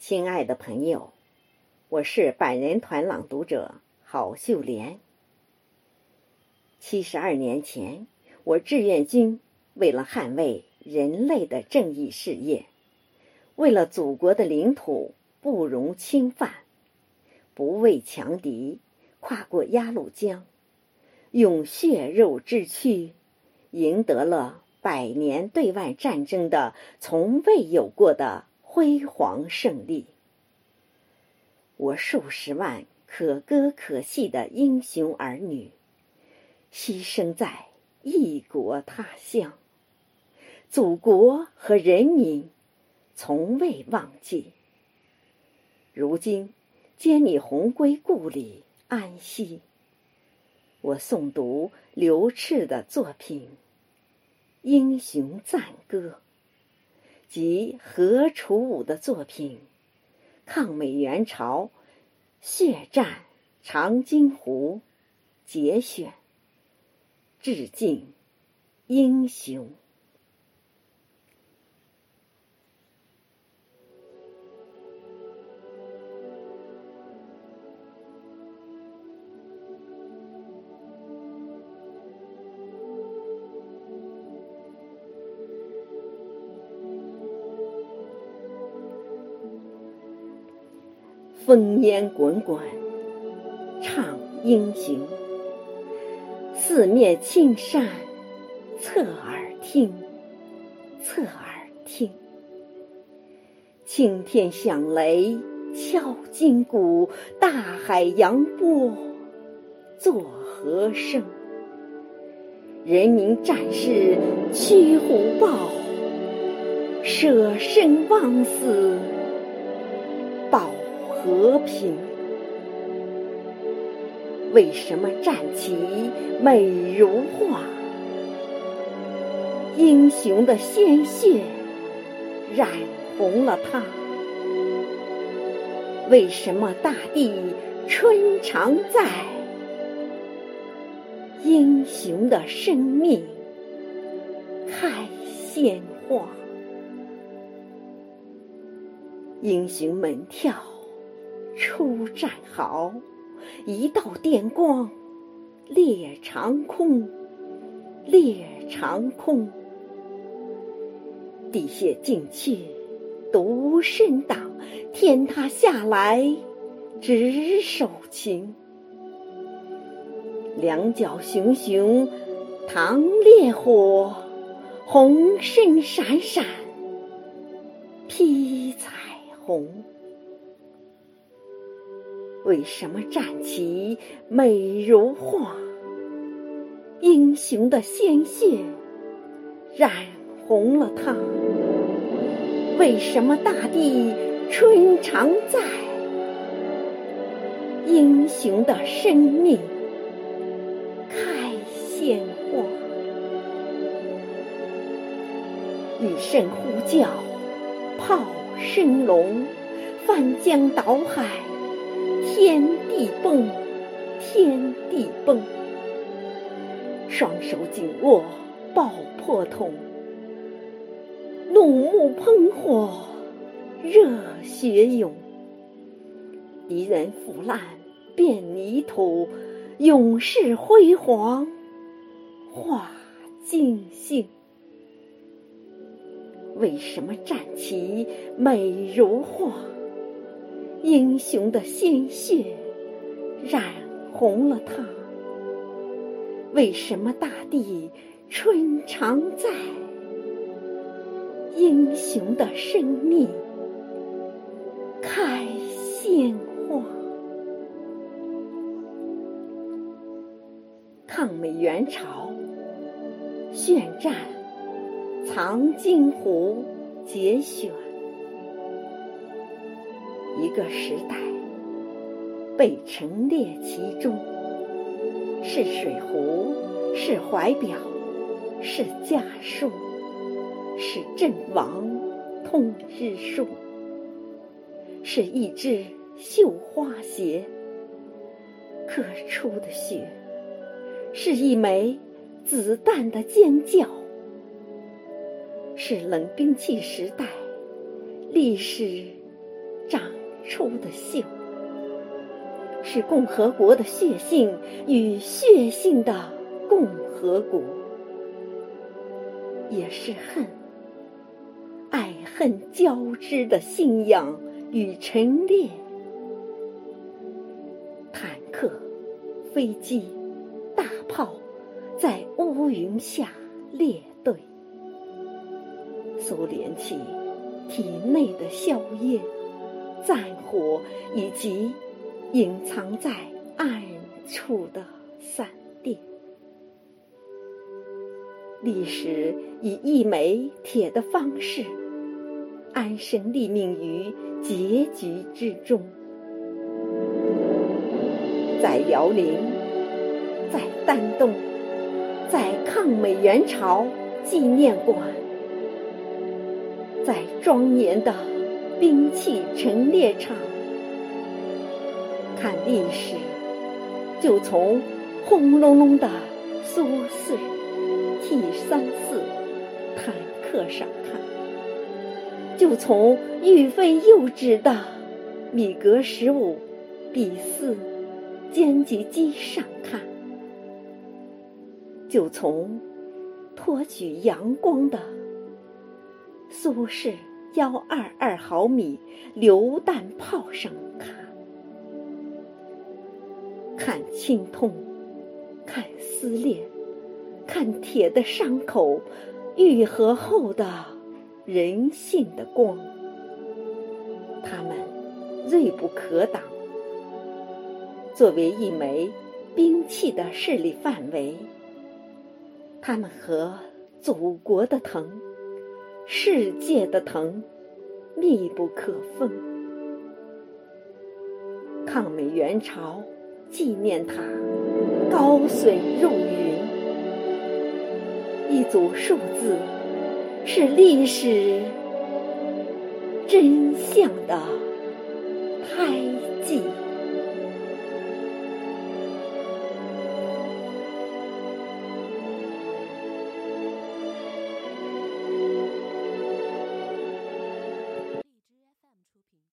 亲爱的朋友，我是百人团朗读者郝秀莲。七十二年前，我志愿军为了捍卫人类的正义事业，为了祖国的领土不容侵犯，不畏强敌，跨过鸭绿江，用血肉之躯，赢得了百年对外战争的从未有过的。辉煌胜利，我数十万可歌可泣的英雄儿女，牺牲在异国他乡，祖国和人民从未忘记。如今，接你魂归故里安息，我诵读刘炽的作品《英雄赞歌》。及何楚武的作品《抗美援朝血战长津湖》节选，致敬英雄。烽烟滚滚，唱英雄。四面青山，侧耳听，侧耳听。青天响雷敲金鼓，大海扬波作和声。人民战士驱虎豹，舍生忘死。和平，为什么战旗美如画？英雄的鲜血染红了它。为什么大地春常在？英雄的生命开鲜花。英雄们跳。出战壕，一道电光，裂长空，裂长空。地陷进去，独身挡，天塌下来，只手擒。两脚熊熊，淌烈火，红身闪闪，披彩虹。为什么战旗美如画？英雄的鲜血染红了它。为什么大地春常在？英雄的生命开鲜花。一声呼叫，炮声隆，翻江倒海。天地崩，天地崩！双手紧握爆破筒，怒目喷火，热血涌。敌人腐烂变泥土，勇士辉煌化金星。为什么战旗美如画？英雄的鲜血染红了它。为什么大地春常在？英雄的生命开鲜花。抗美援朝血战长津湖节选。一个时代被陈列其中，是水壶，是怀表，是家书，是阵亡通知书，是一只绣花鞋，刻出的血，是一枚子弹的尖叫，是冷兵器时代历史。长出的锈，是共和国的血性与血性的共和国，也是恨、爱恨交织的信仰与陈列。坦克、飞机、大炮在乌云下列队，苏联起。体内的硝烟、战火，以及隐藏在暗处的闪电，历史以一枚铁的方式，安身立命于结局之中。在辽宁，在丹东，在抗美援朝纪念馆。在庄严的兵器陈列场看历史，就从轰隆隆的苏四 T 三四坦克上看，就从欲飞又止的米格十五 B 四歼击机上看，就从托举阳光的。苏式幺二二毫米榴弹炮上看，看青痛，看撕裂，看铁的伤口愈合后的人性的光。他们锐不可挡，作为一枚兵器的势力范围，他们和祖国的疼。世界的疼，密不可分。抗美援朝纪念塔高耸入云，一组数字是历史真相的拍。